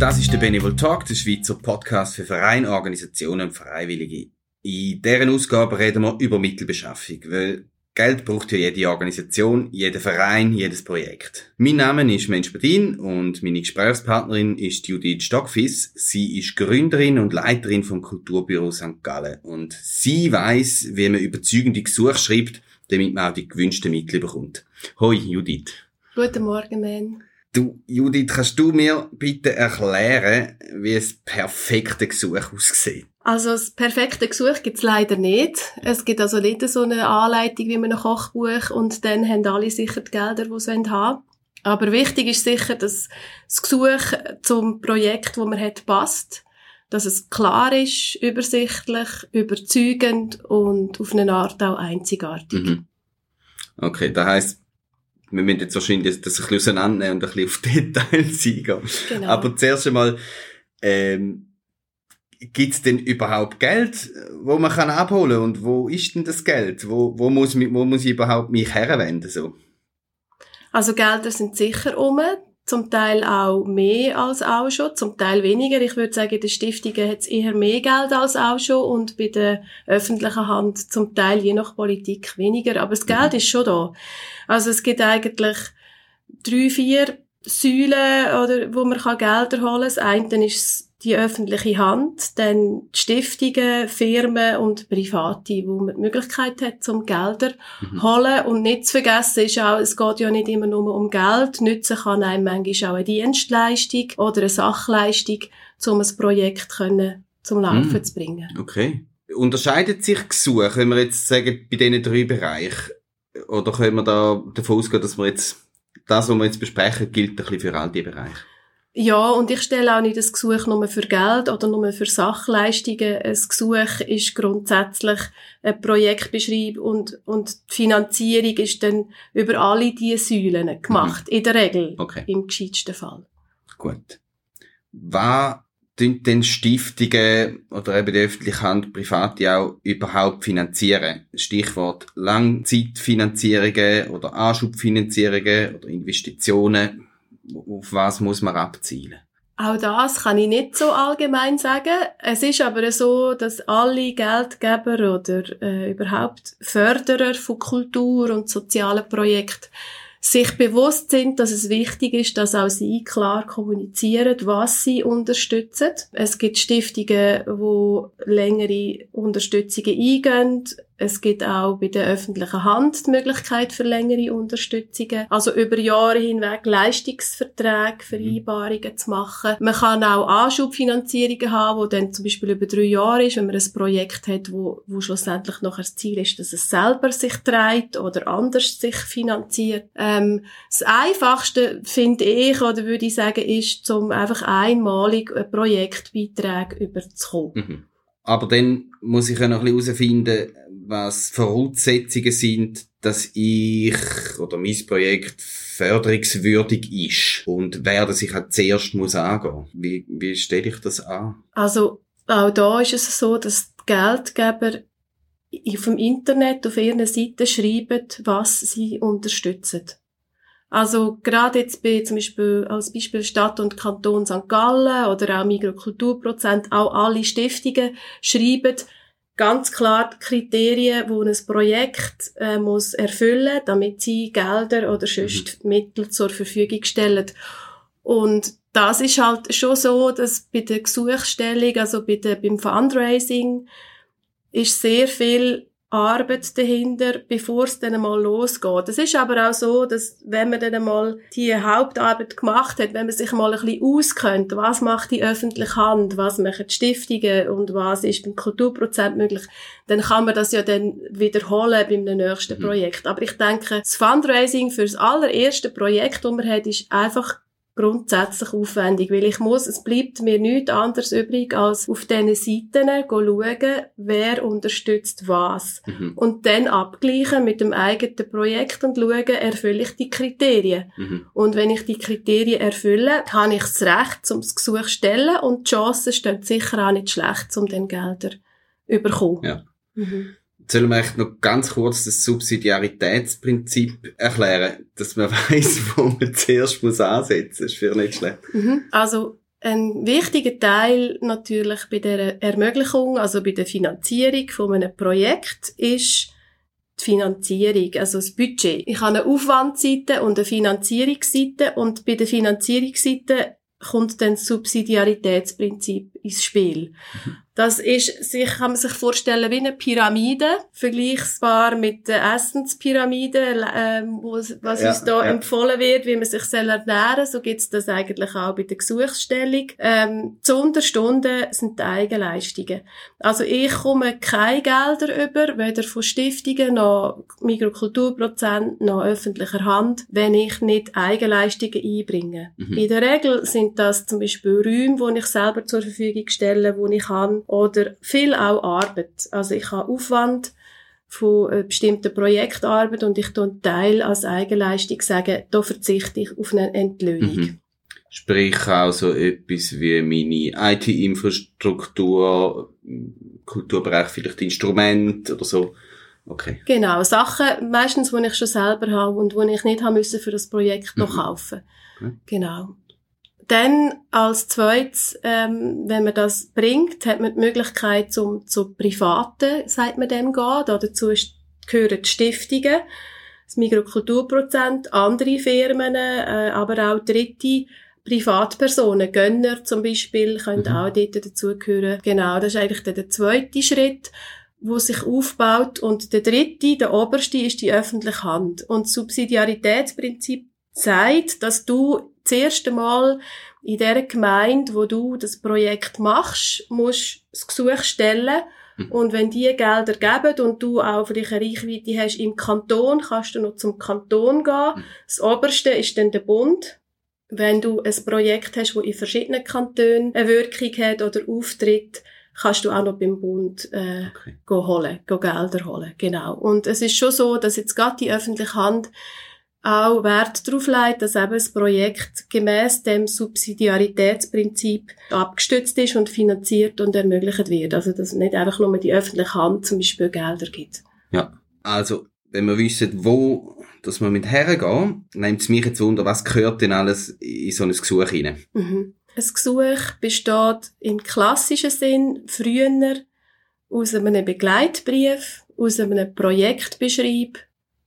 Das ist der Benevol Talk, der Schweizer Podcast für Vereine, Organisationen und Freiwillige. In deren Ausgabe reden wir über Mittelbeschaffung, weil Geld braucht ja jede Organisation, jeder Verein, jedes Projekt. Mein Name ist Mensch Bedin und meine Gesprächspartnerin ist Judith Stockfiss. Sie ist Gründerin und Leiterin vom Kulturbüro St. Gallen und sie weiß, wie man überzeugende Gesuche schreibt, damit man auch die gewünschten Mittel bekommt. Hoi Judith. Guten Morgen, Man. Du, Judith, kannst du mir bitte erklären, wie das perfekte Gesuch aussieht? Also das perfekte Gesuch gibt's leider nicht. Es gibt also nicht so eine Anleitung wie man ein Kochbuch und dann haben alle sicher die Gelder, die sie haben. Aber wichtig ist sicher, dass das Gesuch zum Projekt, wo man hat, passt. Dass es klar ist, übersichtlich, überzeugend und auf eine Art auch einzigartig. Mhm. Okay, das heisst, wir müssen jetzt wahrscheinlich das ein bisschen auseinandernehmen und ein bisschen auf Details eingehen. Genau. Aber zuerst einmal, ähm, gibt es denn überhaupt Geld, wo man kann abholen und wo ist denn das Geld? Wo, wo, muss, wo muss ich überhaupt mich herwenden? So? Also Gelder sind sicher um, zum Teil auch mehr als auch schon, zum Teil weniger. Ich würde sagen, in den Stiftungen hat es eher mehr Geld als auch schon und bei der öffentlichen Hand zum Teil je nach Politik weniger. Aber das Geld ist schon da. Also es gibt eigentlich drei, vier Säulen, oder, wo man kann Gelder holen kann. Das eine ist die öffentliche Hand, dann die Stiftungen, Firmen und Private, wo man die Möglichkeit hat, zum Gelder holen. Und nicht zu vergessen ist auch, es geht ja nicht immer nur um Geld. Nützen kann einem manchmal auch eine Dienstleistung oder eine Sachleistung, um ein Projekt können, zum Laufen Mm. zu bringen. Okay. Unterscheidet sich Gesuch, wenn wir jetzt sagen, bei diesen drei Bereichen? Oder können wir da davon ausgehen, dass wir jetzt, das, was wir jetzt besprechen, gilt ein bisschen für all die Bereiche? Ja, und ich stelle auch nicht das Gesuch nur für Geld oder nur für Sachleistungen. Ein Gesuch ist grundsätzlich ein Projektbeschreib und, und die Finanzierung ist dann über alle diese Säulen gemacht. In der Regel. Okay. Im gescheitsten Fall. Gut. Was tun denn Stiftungen oder eben die öffentliche Hand, Private auch überhaupt finanzieren? Stichwort Langzeitfinanzierungen oder Anschubfinanzierungen oder Investitionen. Auf was muss man abzielen? Auch das kann ich nicht so allgemein sagen. Es ist aber so, dass alle Geldgeber oder äh, überhaupt Förderer von Kultur und sozialen Projekten sich bewusst sind, dass es wichtig ist, dass auch sie klar kommunizieren, was sie unterstützen. Es gibt Stiftungen, wo längere Unterstützungen eingehen. Es gibt auch bei der öffentlichen Hand die Möglichkeit für längere Unterstützungen. Also über Jahre hinweg Leistungsverträge, Vereinbarungen zu machen. Man kann auch Anschubfinanzierungen haben, wo dann zum Beispiel über drei Jahre ist, wenn man ein Projekt hat, wo, wo schlussendlich nachher das Ziel ist, dass es selber sich trägt oder anders sich finanziert. Ähm, das Einfachste, finde ich, oder würde ich sagen, ist, zum einfach einmalig ein Projektbeiträge überzukommen. Mhm. Aber dann muss ich ja noch ein bisschen herausfinden, was Voraussetzungen sind, dass ich oder mein Projekt förderungswürdig ist und wer das ich halt zuerst muss angehen. Wie, wie stelle ich das an? Also auch da ist es so, dass die Geldgeber auf dem Internet auf ihren Seiten schreiben, was sie unterstützen. Also gerade jetzt bei zum Beispiel als Beispiel Stadt und Kanton St. Gallen oder auch Mikrokulturprozent, auch alle Stiftungen schreiben ganz klar die Kriterien, wo ein Projekt äh, muss erfüllen, damit sie Gelder oder sonst Mittel zur Verfügung stellen. Und das ist halt schon so, dass bei der Gesuchstellung, also bei der, beim Fundraising, ist sehr viel Arbeit dahinter, bevor es dann mal losgeht. Es ist aber auch so, dass wenn man dann mal die Hauptarbeit gemacht hat, wenn man sich mal ein bisschen auskennt, was macht die öffentliche Hand, was machen die Stiftungen und was ist beim Kulturprozent möglich, dann kann man das ja dann wiederholen beim nächsten Mhm. Projekt. Aber ich denke, das Fundraising für das allererste Projekt, das man hat, ist einfach grundsätzlich aufwendig, weil ich muss, es bleibt mir nichts anderes übrig, als auf diesen Seiten schauen, wer unterstützt was. Mhm. Und dann abgleichen mit dem eigenen Projekt und schauen, erfülle ich die Kriterien. Mhm. Und wenn ich die Kriterien erfülle, habe ich das Recht, um das Gesuch zu stellen und die Chancen stehen sicher auch nicht schlecht, um dann Gelder zu bekommen. Ja. Mhm. Sollen wir echt noch ganz kurz das Subsidiaritätsprinzip erklären, dass man weiß, wo man zuerst muss ansetzen muss? Das ist für nicht schlecht. Mhm. Also, ein wichtiger Teil natürlich bei der Ermöglichung, also bei der Finanzierung von einem Projekt ist die Finanzierung, also das Budget. Ich habe eine Aufwandseite und eine Finanzierungsseite und bei der Finanzierungsseite kommt dann das Subsidiaritätsprinzip ins Spiel. Mhm. Das ist, sich, kann man sich vorstellen wie eine Pyramide, vergleichbar mit der Essenspyramide, äh, wo, was ja, uns da ja. empfohlen wird, wie man sich ernähren soll. So gibt's das eigentlich auch bei der Gesuchsstellung. Ähm, zu Unterstunden sind die Eigenleistungen. Also ich komme keine Gelder über, weder von Stiftungen noch Mikrokulturprozent noch öffentlicher Hand, wenn ich nicht Eigenleistungen einbringe. Mhm. In der Regel sind das zum Beispiel Räume, die ich selber zur Verfügung stelle, wo ich kann oder viel auch Arbeit. Also ich habe Aufwand von einer bestimmten Projektarbeit und ich tue Teil als Eigenleistung sagen, da verzichte ich auf eine Entlöhnung. Mhm. Sprich auch so etwas wie meine IT-Infrastruktur, Kulturbereich vielleicht Instrument oder so. Okay. Genau, Sachen meistens, die ich schon selber habe und die ich nicht haben müssen für das Projekt noch mhm. kaufen. Okay. Genau. Dann als zweites, ähm, wenn man das bringt, hat man die Möglichkeit zum zu privaten, sagt man dem gehen. Da dazu gehören die Stiftungen, das Mikrokulturprozent, andere Firmen, äh, aber auch dritte Privatpersonen, Gönner zum Beispiel, können mhm. auch dort dazugehören. Genau, das ist eigentlich der, der zweite Schritt wo sich aufbaut. Und der dritte, der oberste, ist die öffentliche Hand. Und das Subsidiaritätsprinzip sagt, dass du das erste Mal in der Gemeinde, wo du das Projekt machst, musst das Gesuch stellen. Mhm. Und wenn die Gelder geben und du auch vielleicht eine Reichweite hast im Kanton, kannst du noch zum Kanton gehen. Mhm. Das oberste ist dann der Bund. Wenn du ein Projekt hast, das in verschiedenen Kantonen eine Wirkung hat oder auftritt, kannst du auch noch beim Bund äh, okay. holen, Gelder holen. Genau. Und es ist schon so, dass jetzt gerade die öffentliche Hand auch Wert darauf legt, dass eben das Projekt gemäß dem Subsidiaritätsprinzip abgestützt ist und finanziert und ermöglicht wird. Also, dass nicht einfach nur die öffentliche Hand zum Beispiel Gelder gibt. Ja, also, wenn wir wissen, wo dass wir mit hergehen, nimmt es mich jetzt wunder, was gehört denn alles in so ein Gesuch hinein? Mhm. Ein Gesuch besteht im klassischen Sinn früher aus einem Begleitbrief, aus einem Projektbeschreib,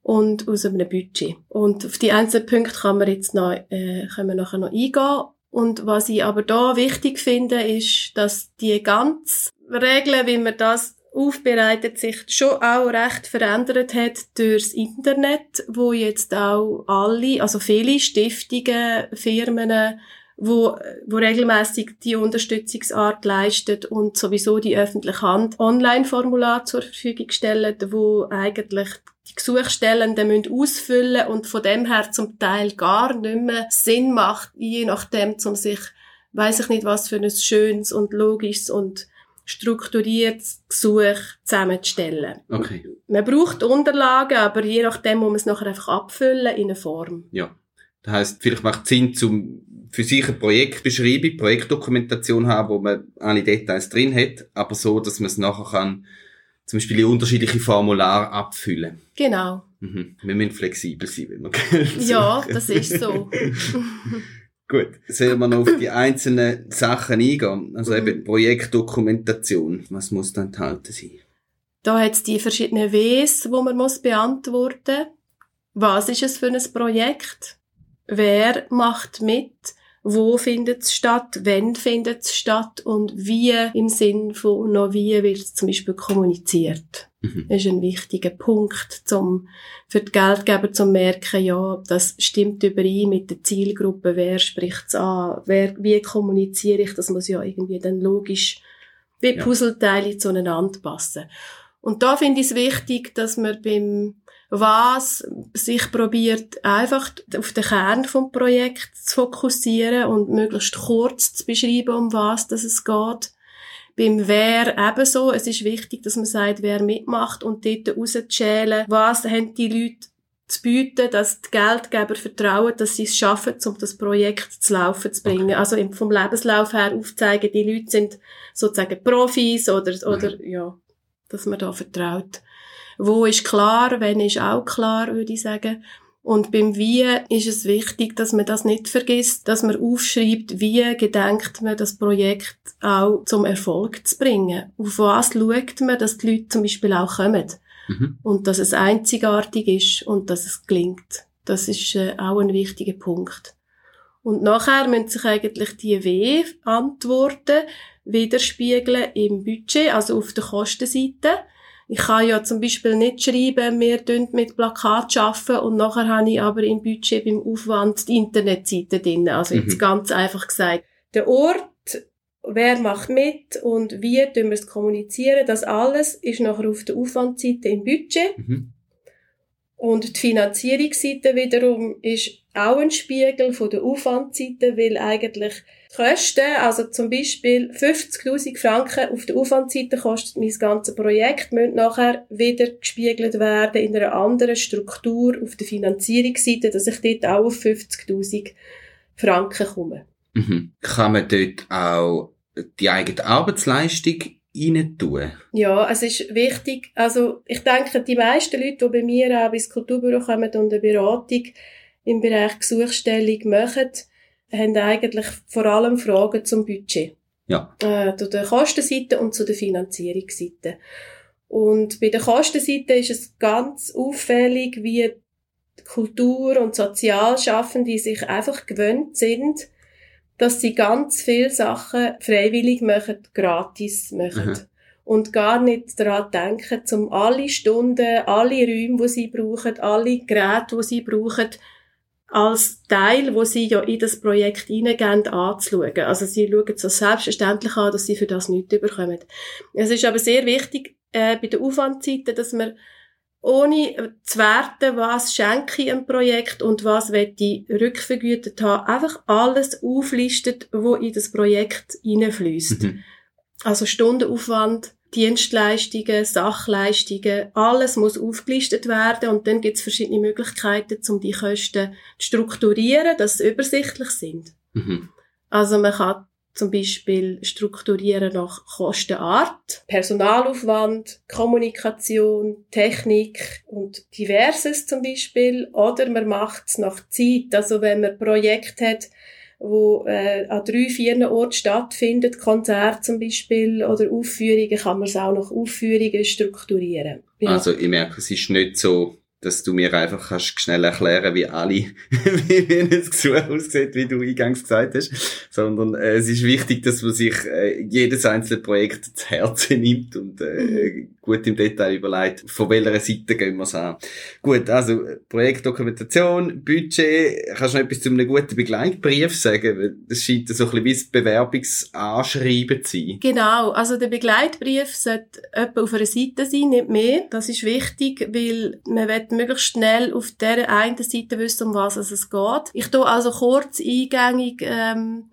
und aus einem Budget. Und auf die einzelnen Punkte kann man jetzt noch, äh, können wir nachher noch eingehen. Und was ich aber da wichtig finde, ist, dass die ganze Regeln, wie man das aufbereitet, sich schon auch recht verändert hat durchs Internet, wo jetzt auch alle, also viele Stiftungen, Firmen, wo, wo regelmäßig die Unterstützungsart leistet und sowieso die öffentliche Hand Online-Formular zur Verfügung stellen, wo eigentlich die Gesuchstellenden müssen ausfüllen und von dem her zum Teil gar nicht mehr Sinn macht, je nachdem, um sich, weiß ich nicht, was für ein schönes und logisches und strukturiertes Gesuch zusammenzustellen. Okay. Man braucht Unterlagen, aber je nachdem muss man es nachher einfach abfüllen in eine Form. Ja. Das heisst, vielleicht macht es Sinn, zum für sich eine Projektbeschreibung, Projektdokumentation haben, wo man alle Details drin hat, aber so, dass man es nachher kann zum Beispiel in unterschiedliche Formulare abfüllen. Genau. Mhm. Wir müssen flexibel sein, wenn wir Geld Ja, das ist so. Gut, sollen wir noch auf die einzelnen Sachen eingehen? Also mhm. eben Projektdokumentation. Was muss da enthalten sein? Da hat es die verschiedenen Ws, die man muss beantworten muss. Was ist es für ein Projekt? Wer macht mit? Wo findet es statt, wenn findet es statt und wie im Sinn von noch wie wird es zum Beispiel kommuniziert. Mhm. Das ist ein wichtiger Punkt zum, für die Geldgeber zu merken, ja, das stimmt überein mit der Zielgruppe, wer spricht es an, wer, wie kommuniziere ich, das muss ja irgendwie dann logisch wie Puzzleteile zueinander passen. Und da finde ich es wichtig, dass man beim was sich probiert, einfach auf den Kern vom Projekt zu fokussieren und möglichst kurz zu beschreiben, um was dass es geht. Beim Wer ebenso. Es ist wichtig, dass man sagt, wer mitmacht und dort rauszuschälen, was haben die Leute zu bieten, dass die Geldgeber vertrauen, dass sie es schaffen, um das Projekt zu laufen zu bringen. Okay. Also vom Lebenslauf her aufzeigen, die Leute sind sozusagen Profis oder, oder, ja. dass man da vertraut. Wo ist klar, wenn ist auch klar, würde ich sagen. Und beim Wie ist es wichtig, dass man das nicht vergisst, dass man aufschreibt, wie gedenkt man das Projekt auch zum Erfolg zu bringen. Auf was schaut man, dass die Leute zum Beispiel auch kommen. Mhm. Und dass es einzigartig ist und dass es gelingt. Das ist äh, auch ein wichtiger Punkt. Und nachher müssen sich eigentlich die W-Antworten widerspiegeln im Budget, also auf der Kostenseite. Ich kann ja zum Beispiel nicht schreiben, wir arbeiten mit Plakat arbeiten und nachher habe ich aber im Budget beim Aufwand die Internetseite drin. Also mhm. jetzt ganz einfach gesagt. Der Ort, wer macht mit und wie tun wir es kommunizieren, das alles ist nachher auf der Aufwandseite im Budget. Mhm. Und die Finanzierungsseite wiederum ist auch ein Spiegel von der Aufwandseite, weil eigentlich Kosten, also zum Beispiel 50.000 Franken auf der Aufwandseite kostet mein ganzes Projekt, müssen nachher wieder gespiegelt werden in einer anderen Struktur auf der Finanzierungsseite, dass ich dort auch auf 50.000 Franken komme. Mhm. Kann man dort auch die eigene Arbeitsleistung rein tun? Ja, es ist wichtig. Also, ich denke, die meisten Leute, die bei mir auch ins Kulturbüro kommen und eine Beratung im Bereich Gesuchstellung machen, haben eigentlich vor allem Fragen zum Budget. Ja. Äh, zu der Kostenseite und zu der Finanzierungsseite. Und bei der Kostenseite ist es ganz auffällig, wie Kultur- und Sozialschaffende sich einfach gewöhnt sind, dass sie ganz viele Sachen freiwillig machen, gratis machen. Mhm. Und gar nicht daran denken, um alle Stunden, alle Räume, die sie brauchen, alle Geräte, die sie brauchen, als Teil, wo sie ja in das Projekt hineingehen, anzuschauen. Also sie schauen es so selbstverständlich an, dass sie für das nichts bekommen. Es ist aber sehr wichtig, äh, bei der Aufwandseite, dass man ohne zu werten, was schenke ich einem Projekt und was will ich rückvergütet haben, einfach alles auflistet, wo in das Projekt hineinfließt. Mhm. Also Stundenaufwand, Dienstleistungen, Sachleistungen, alles muss aufgelistet werden und dann gibt es verschiedene Möglichkeiten, um die Kosten zu strukturieren, dass sie übersichtlich sind. Mhm. Also man kann zum Beispiel strukturieren nach Kostenart, Personalaufwand, Kommunikation, Technik und diverses zum Beispiel. Oder man macht es nach Zeit. Also wenn man ein Projekt hat, wo äh, an drei, vier Orten stattfindet, Konzert zum Beispiel oder Aufführungen, kann man es auch nach Aufführungen strukturieren. Ja. Also ich merke, es ist nicht so dass du mir einfach kannst schnell erklären, wie alle, wie ein Gesuch aussieht, wie du eingangs gesagt hast, sondern äh, es ist wichtig, dass man sich äh, jedes einzelne Projekt zu Herzen nimmt und äh, mhm. Gut im Detail überlegt, von welcher Seite gehen wir es an. Gut, also Projektdokumentation, Budget, kannst du noch etwas zu einem guten Begleitbrief sagen? Das scheint so ein bisschen wie das Bewerbungsanschreiben zu sein. Genau, also der Begleitbrief sollte etwa auf einer Seite sein, nicht mehr. Das ist wichtig, weil man will möglichst schnell auf der einen Seite wissen, um was es geht. Ich tue also kurz eingängig ähm,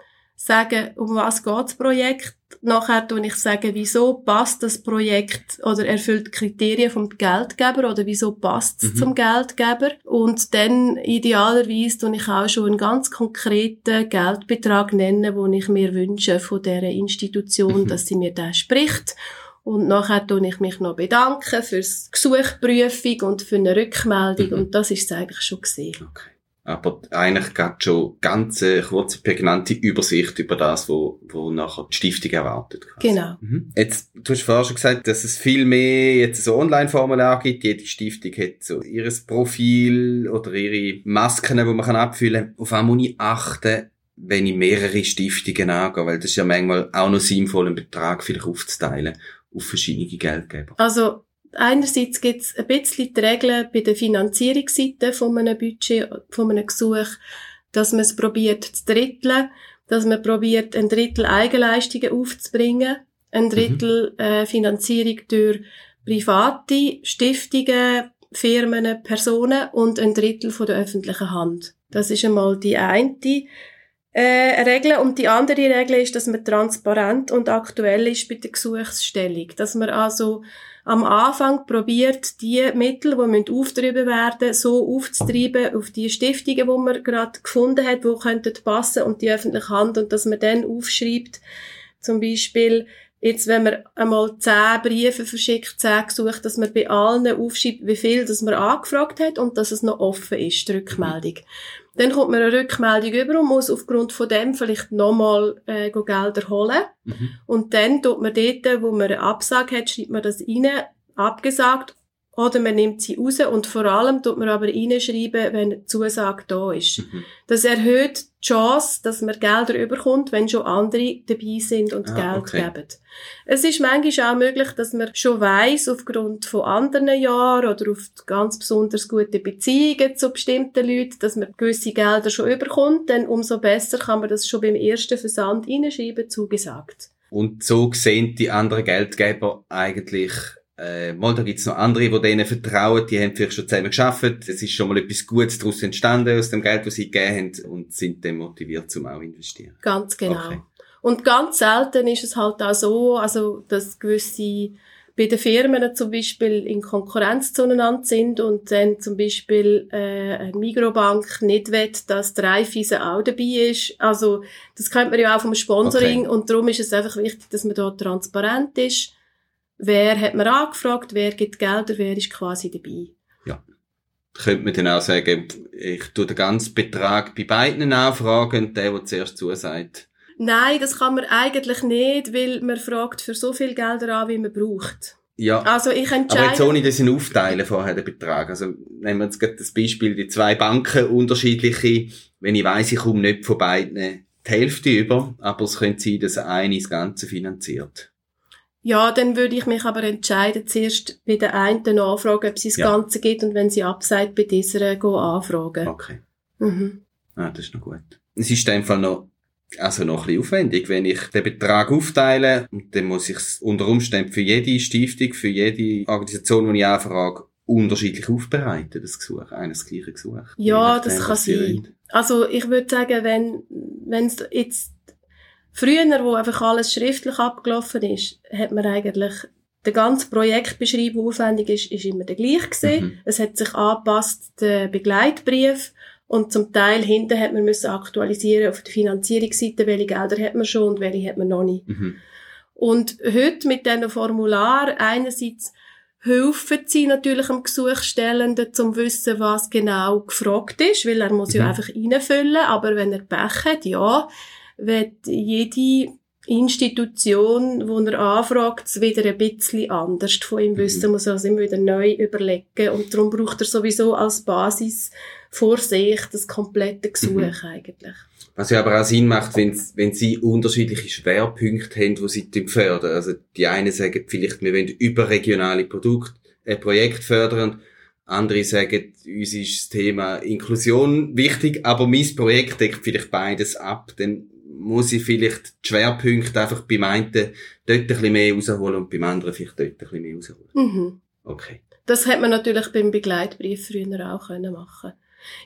sagen, um was geht das Projekt. Nachher tue ich sagen, wieso passt das Projekt oder erfüllt die Kriterien vom Geldgeber oder wieso passt es mhm. zum Geldgeber. Und dann idealerweise tue ich auch schon einen ganz konkreten Geldbetrag nennen, den ich mir wünsche von der Institution, mhm. dass sie mir da spricht. Und nachher tue ich mich noch bedanken fürs Gesuchprüfung und für eine Rückmeldung. Mhm. Und das ist es eigentlich schon gesehen. Okay. Aber eigentlich geht schon ganz eine kurze, prägnante Übersicht über das, wo, wo nachher die Stiftung erwartet. Quasi. Genau. Mhm. Jetzt, du hast vorher schon gesagt, dass es viel mehr jetzt so Online-Formular gibt. Jede Stiftung hat so ihres Profil oder ihre Masken, die man kann abfüllen kann. Auf einmal muss ich achten, wenn ich mehrere Stiftungen angehe, weil das ist ja manchmal auch noch sinnvoll, einen Betrag vielleicht aufzuteilen auf verschiedene Geldgeber? Also einerseits gibt es ein bisschen die Regeln bei der Finanzierungsseite von einem Budget, von einem Gesuch, dass man es probiert zu dritteln, dass man probiert, ein Drittel Eigenleistungen aufzubringen, ein Drittel mhm. äh, Finanzierung durch private Stiftungen, Firmen, Personen und ein Drittel von der öffentlichen Hand. Das ist einmal die eine äh, Regel. Und die andere Regel ist, dass man transparent und aktuell ist bei der Gesuchsstellung. Dass man also am Anfang probiert, die Mittel, die aufgetrieben werden, so aufzutreiben auf die Stiftungen, die man gerade gefunden hat, die könnten passen und die öffentliche Hand und dass man dann aufschreibt, zum Beispiel, Jetzt, wenn man einmal zehn Briefe verschickt, zehn Gesuche, dass man bei allen aufschreibt, wie viel das man angefragt hat und dass es noch offen ist, die Rückmeldung. Mhm. Dann kommt man eine Rückmeldung über und muss aufgrund von dem vielleicht nochmal äh, Gelder holen. Mhm. Und dann tut man dort, wo man eine Absage hat, schreibt man das rein, abgesagt oder man nimmt sie raus und vor allem tut man aber reinschreiben, wenn eine Zusage da ist. Mhm. Das erhöht die Chance, dass man Gelder überkommt, wenn schon andere dabei sind und ah, Geld okay. geben. Es ist manchmal auch möglich, dass man schon weiss, aufgrund von anderen Jahren oder auf ganz besonders gute Beziehungen zu bestimmten Leuten, dass man gewisse Gelder schon überkommt, dann umso besser kann man das schon beim ersten Versand reinschreiben, zugesagt. Und so sehen die anderen Geldgeber eigentlich äh, mal, da gibt's noch andere, die denen vertrauen, die haben vielleicht schon zusammen geschafft, es ist schon mal etwas Gutes daraus entstanden aus dem Geld, das sie gegeben haben und sind dann motiviert, zum auch investieren. Ganz genau. Okay. Und ganz selten ist es halt auch so, also, dass gewisse bei den Firmen zum Beispiel in Konkurrenz zueinander sind und dann zum Beispiel äh, eine Mikrobank nicht will, dass der Raiffeisen auch dabei ist. Also das kennt man ja auch vom Sponsoring okay. und darum ist es einfach wichtig, dass man dort transparent ist wer hat man angefragt, wer gibt Gelder, wer ist quasi dabei. Ja. Könnte man dann auch sagen, ich tue den ganzen Betrag bei beiden anfragen und der, der zuerst zusagt. Nein, das kann man eigentlich nicht, weil man fragt für so viel Gelder an, wie man braucht. Ja. Also ich entscheide... Aber jetzt ohne das in aufteilen vorher, den Betrag. Also nehmen wir jetzt gerade das Beispiel, die zwei Banken unterschiedliche, wenn ich weiss, ich komme nicht von beiden die Hälfte über, aber es könnte sein, dass eine das Ganze finanziert. Ja, dann würde ich mich aber entscheiden, zuerst bei der einen anfragen, ob sie das ja. Ganze geht und wenn sie abseit, bei dieser go anfragen. Okay. Mhm. Ah, das ist noch gut. Es ist einfach noch, also noch ein bisschen aufwendig, wenn ich den Betrag aufteile und dann muss ich es unter Umständen für jede Stiftung, für jede Organisation, die ich anfrage, unterschiedlich aufbereiten, das Gesuch, eines gleichen Gesuch. Ja, das kann sein. Also ich würde sagen, wenn wenn es jetzt Früher, wo einfach alles schriftlich abgelaufen ist, hat man eigentlich der ganze Projektbeschreib, der aufwendig ist, ist immer der gleiche gewesen. Mhm. Es hat sich angepasst, der Begleitbrief. Und zum Teil hinten hat man müssen aktualisieren auf der Finanzierungsseite, welche Gelder hat man schon und welche hat man noch nicht. Mhm. Und heute mit diesem Formular einerseits helfen sie natürlich dem Gesuchstellenden zum wissen, was genau gefragt ist, weil er muss mhm. ja einfach reinfüllen, aber wenn er Pech hat, ja, wird jede Institution, wo er anfragt, es wieder ein bisschen anders von ihm wissen, mhm. muss also immer wieder neu überlegen und darum braucht er sowieso als Basis vor sich das komplette Gesuch mhm. eigentlich. Was ja aber auch Sinn macht, wenn, wenn sie unterschiedliche Schwerpunkte haben, wo sie fördern. Also die einen sagen vielleicht, wir wollen überregionale Produkte, ein Projekt fördern. Andere sagen, uns ist das Thema Inklusion wichtig, aber mein Projekt deckt vielleicht beides ab. Dann muss ich vielleicht die Schwerpunkte einfach beim einen dort ein bisschen mehr rausholen und beim anderen vielleicht dort ein bisschen mehr rausholen. Mhm. Okay. Das hätte man natürlich beim Begleitbrief früher auch können machen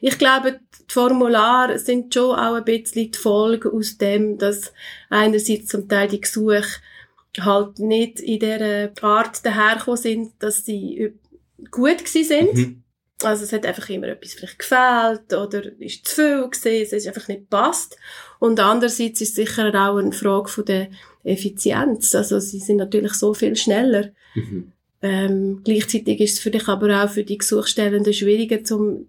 ich glaube, die Formulare sind schon auch ein bisschen die Folge aus dem, dass einerseits zum Teil die Gesuche halt nicht in der Art dahergekommen sind, dass sie gut gewesen sind. Mhm. Also es hat einfach immer etwas vielleicht gefehlt oder ist zu viel gewesen, es ist einfach nicht passt. Und andererseits ist es sicher auch eine Frage von der Effizienz. Also sie sind natürlich so viel schneller. Mhm. Ähm, gleichzeitig ist es für dich aber auch für die Gesuchstellenden schwieriger, zum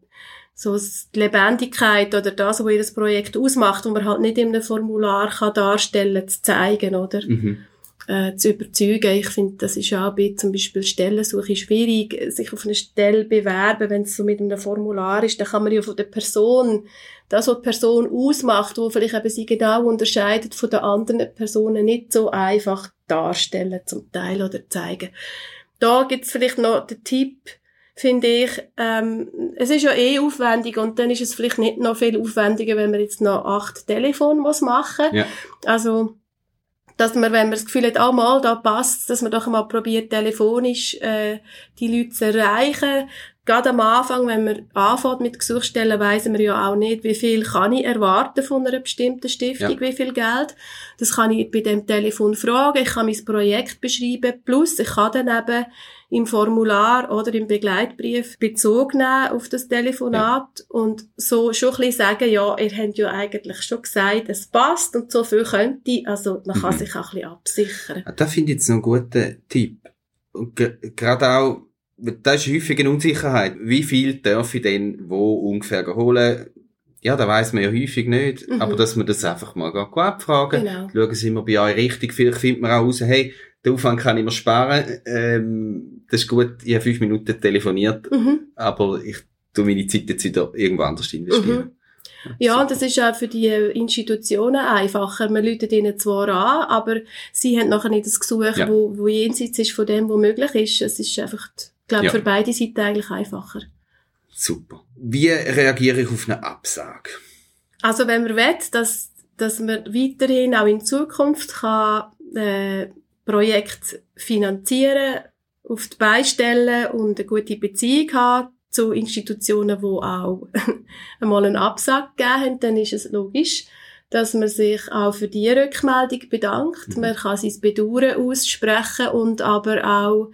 so die Lebendigkeit oder das, was ihr das Projekt ausmacht, wo man halt nicht in einem Formular kann darstellen, zu zeigen, oder? Mhm äh, zu überzeugen. Ich finde, das ist auch bei zum Beispiel Stellensuche schwierig, sich auf eine Stelle bewerben, wenn es so mit einem Formular ist. Dann kann man ja von der Person, das, was die Person ausmacht, wo vielleicht eben sie genau unterscheidet von den anderen Personen, nicht so einfach darstellen zum Teil oder zeigen. Da gibt's vielleicht noch den Tipp, finde ich, ähm, es ist ja eh aufwendig und dann ist es vielleicht nicht noch viel aufwendiger, wenn man jetzt noch acht Telefone muss machen. Ja. Also dass man, wenn man das Gefühl hat, ah, mal, da passt dass man doch mal probiert, telefonisch äh, die Leute zu erreichen. Gerade am Anfang, wenn man anfängt mit Gesuchstellen, weiss man ja auch nicht, wie viel kann ich erwarten von einer bestimmten Stiftung, ja. wie viel Geld. Das kann ich bei dem Telefon fragen, ich kann mein Projekt beschreiben, plus ich kann dann eben im Formular oder im Begleitbrief Bezug nehmen auf das Telefonat ja. und so schon ein bisschen sagen, ja, ihr habt ja eigentlich schon gesagt, es passt und so viel könnte, also man kann mhm. sich auch ein bisschen absichern. Ja, das finde ich jetzt noch einen guten Tipp. Und gerade auch, das ist häufig eine Unsicherheit. Wie viel darf ich denn wo ungefähr holen? Ja, da weiß man ja häufig nicht. Mhm. Aber dass man das einfach mal abfragen. Genau. Schauen Sie mal bei euch richtig. Vielleicht findet man auch raus, hey, den Aufwand kann ich mir sparen. Ähm, das ist gut, ich habe fünf Minuten telefoniert, mhm. aber ich tue meine Zeit jetzt wieder irgendwo anders investieren. Mhm. Ja, das ist auch für die Institutionen einfacher. Man läutet ihnen zwar an, aber sie haben nachher nicht das Gesuch, ja. wo, wo jenseits ist von dem, was möglich ist. Es ist einfach, ich glaube, ja. für beide Seiten eigentlich einfacher. Super. Wie reagiere ich auf eine Absage? Also wenn man will, dass, dass man weiterhin auch in Zukunft kann, äh, Projekt finanzieren, auf die Beine stellen und eine gute Beziehung haben zu Institutionen, die auch einmal einen Absag gegeben haben, dann ist es logisch, dass man sich auch für die Rückmeldung bedankt. Mhm. Man kann sein Bedauern aussprechen und aber auch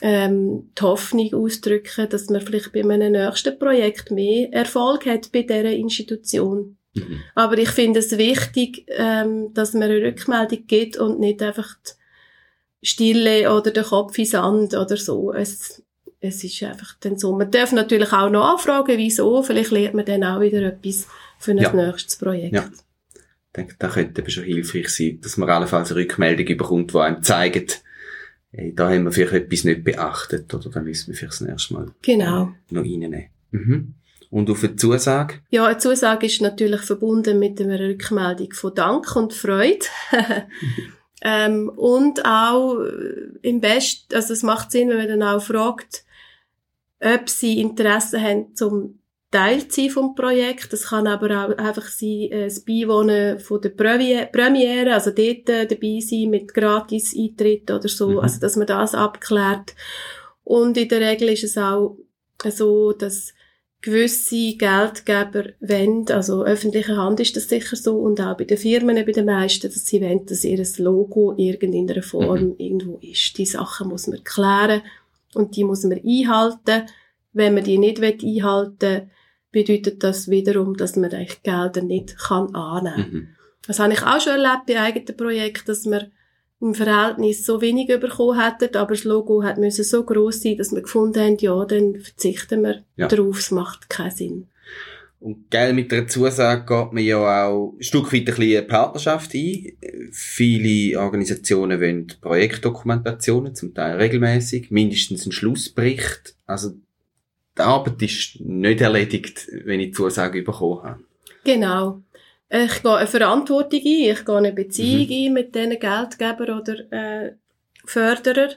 ähm, die Hoffnung ausdrücken, dass man vielleicht bei einem nächsten Projekt mehr Erfolg hat bei dieser Institution. Mhm. Aber ich finde es wichtig, ähm, dass man eine Rückmeldung gibt und nicht einfach die Stille oder den Kopf in Sand oder so. Es, es ist einfach dann so. Man darf natürlich auch nachfragen, wieso. Vielleicht lernt man dann auch wieder etwas für ein ja. nächstes Projekt. Ja. Ich denke, da könnte eben schon hilfreich sein, dass man allenfalls eine Rückmeldung bekommt, die einem zeigt, hey, da haben wir vielleicht etwas nicht beachtet oder da müssen wir vielleicht das nächste Mal genau. noch reinnehmen. Mhm. Und auf eine Zusage? Ja, eine Zusage ist natürlich verbunden mit einer Rückmeldung von Dank und Freude. Ähm, und auch äh, im Best, also es macht Sinn, wenn man dann auch fragt, ob sie Interesse haben zum Teil sein vom Projekt. Das kann aber auch einfach sein, äh, das Beiwohnen von der Premiere, also dort äh, dabei sein mit Gratis-Eintritt oder so, mhm. also dass man das abklärt. Und in der Regel ist es auch so, dass gewisse Geldgeber wollen, also öffentliche Hand ist das sicher so und auch bei den Firmen, bei den meisten, dass sie wollen, dass ihr Logo irgendeiner Form mhm. irgendwo ist. Die Sachen muss man klären und die muss man einhalten. Wenn man die nicht einhalten will, bedeutet das wiederum, dass man eigentlich Gelder nicht kann annehmen kann. Mhm. Das habe ich auch schon erlebt bei eigenen Projekten, dass man im Verhältnis so wenig bekommen hätten, aber das Logo hat müssen so groß sein, dass wir gefunden haben, ja, dann verzichten wir ja. darauf, es macht keinen Sinn. Und gell, mit der Zusage geht man ja auch ein Stück weit ein bisschen eine Partnerschaft ein. Viele Organisationen wollen Projektdokumentationen, zum Teil regelmäßig, mindestens einen Schlussbericht. Also die Arbeit ist nicht erledigt, wenn ich die Zusage bekommen habe. Genau. Ich gehe eine Verantwortung ein, ich gehe eine Beziehung mhm. ein mit diesen Geldgebern oder äh, Förderer.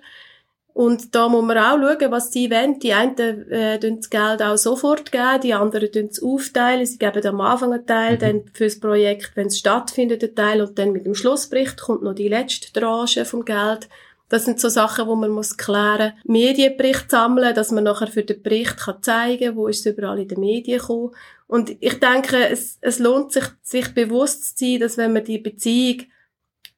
Und da muss man auch schauen, was sie wollen. Die einen äh, das Geld auch sofort geben, die anderen tun es aufteilen. Sie geben am Anfang einen Teil, mhm. dann fürs Projekt, wenn es stattfindet, einen Teil und dann mit dem Schlussbericht kommt noch die letzte Tranche vom Geld. Das sind so Sachen, wo man muss klären, Medienbericht sammeln, dass man nachher für den Bericht kann zeigen, kann, wo ist es überall in den Medien gekommen. Und ich denke, es, es lohnt sich, sich bewusst zu sein, dass wenn man die Beziehung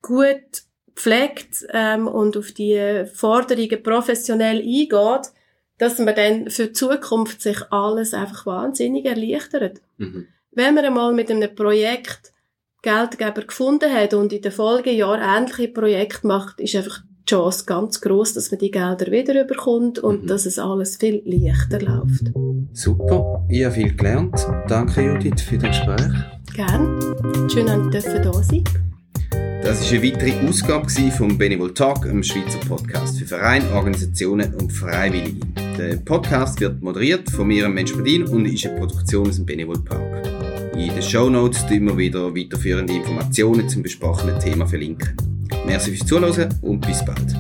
gut pflegt ähm, und auf die Forderungen professionell eingeht, dass man dann für die Zukunft sich alles einfach wahnsinnig erleichtert. Mhm. Wenn man einmal mit einem Projekt Geldgeber gefunden hat und in den Folgejahren ähnliche Projekte macht, ist einfach Chance ganz groß, dass man die Gelder wieder überkommt und mhm. dass es alles viel leichter läuft. Super, ich habe viel gelernt. Danke Judith für das Gespräch. Gerne. Schön, dass ich da sein Das war eine weitere Ausgabe vom Benevol Talk, einem Schweizer Podcast für Vereine, Organisationen und Freiwillige. Der Podcast wird moderiert von mir, Mensch Bedin, und ist eine Produktion aus dem Benevol Park. In den Show Notes wir wieder weiterführende Informationen zum besprochenen Thema verlinken. Merci fürs Zuhören und bis bald.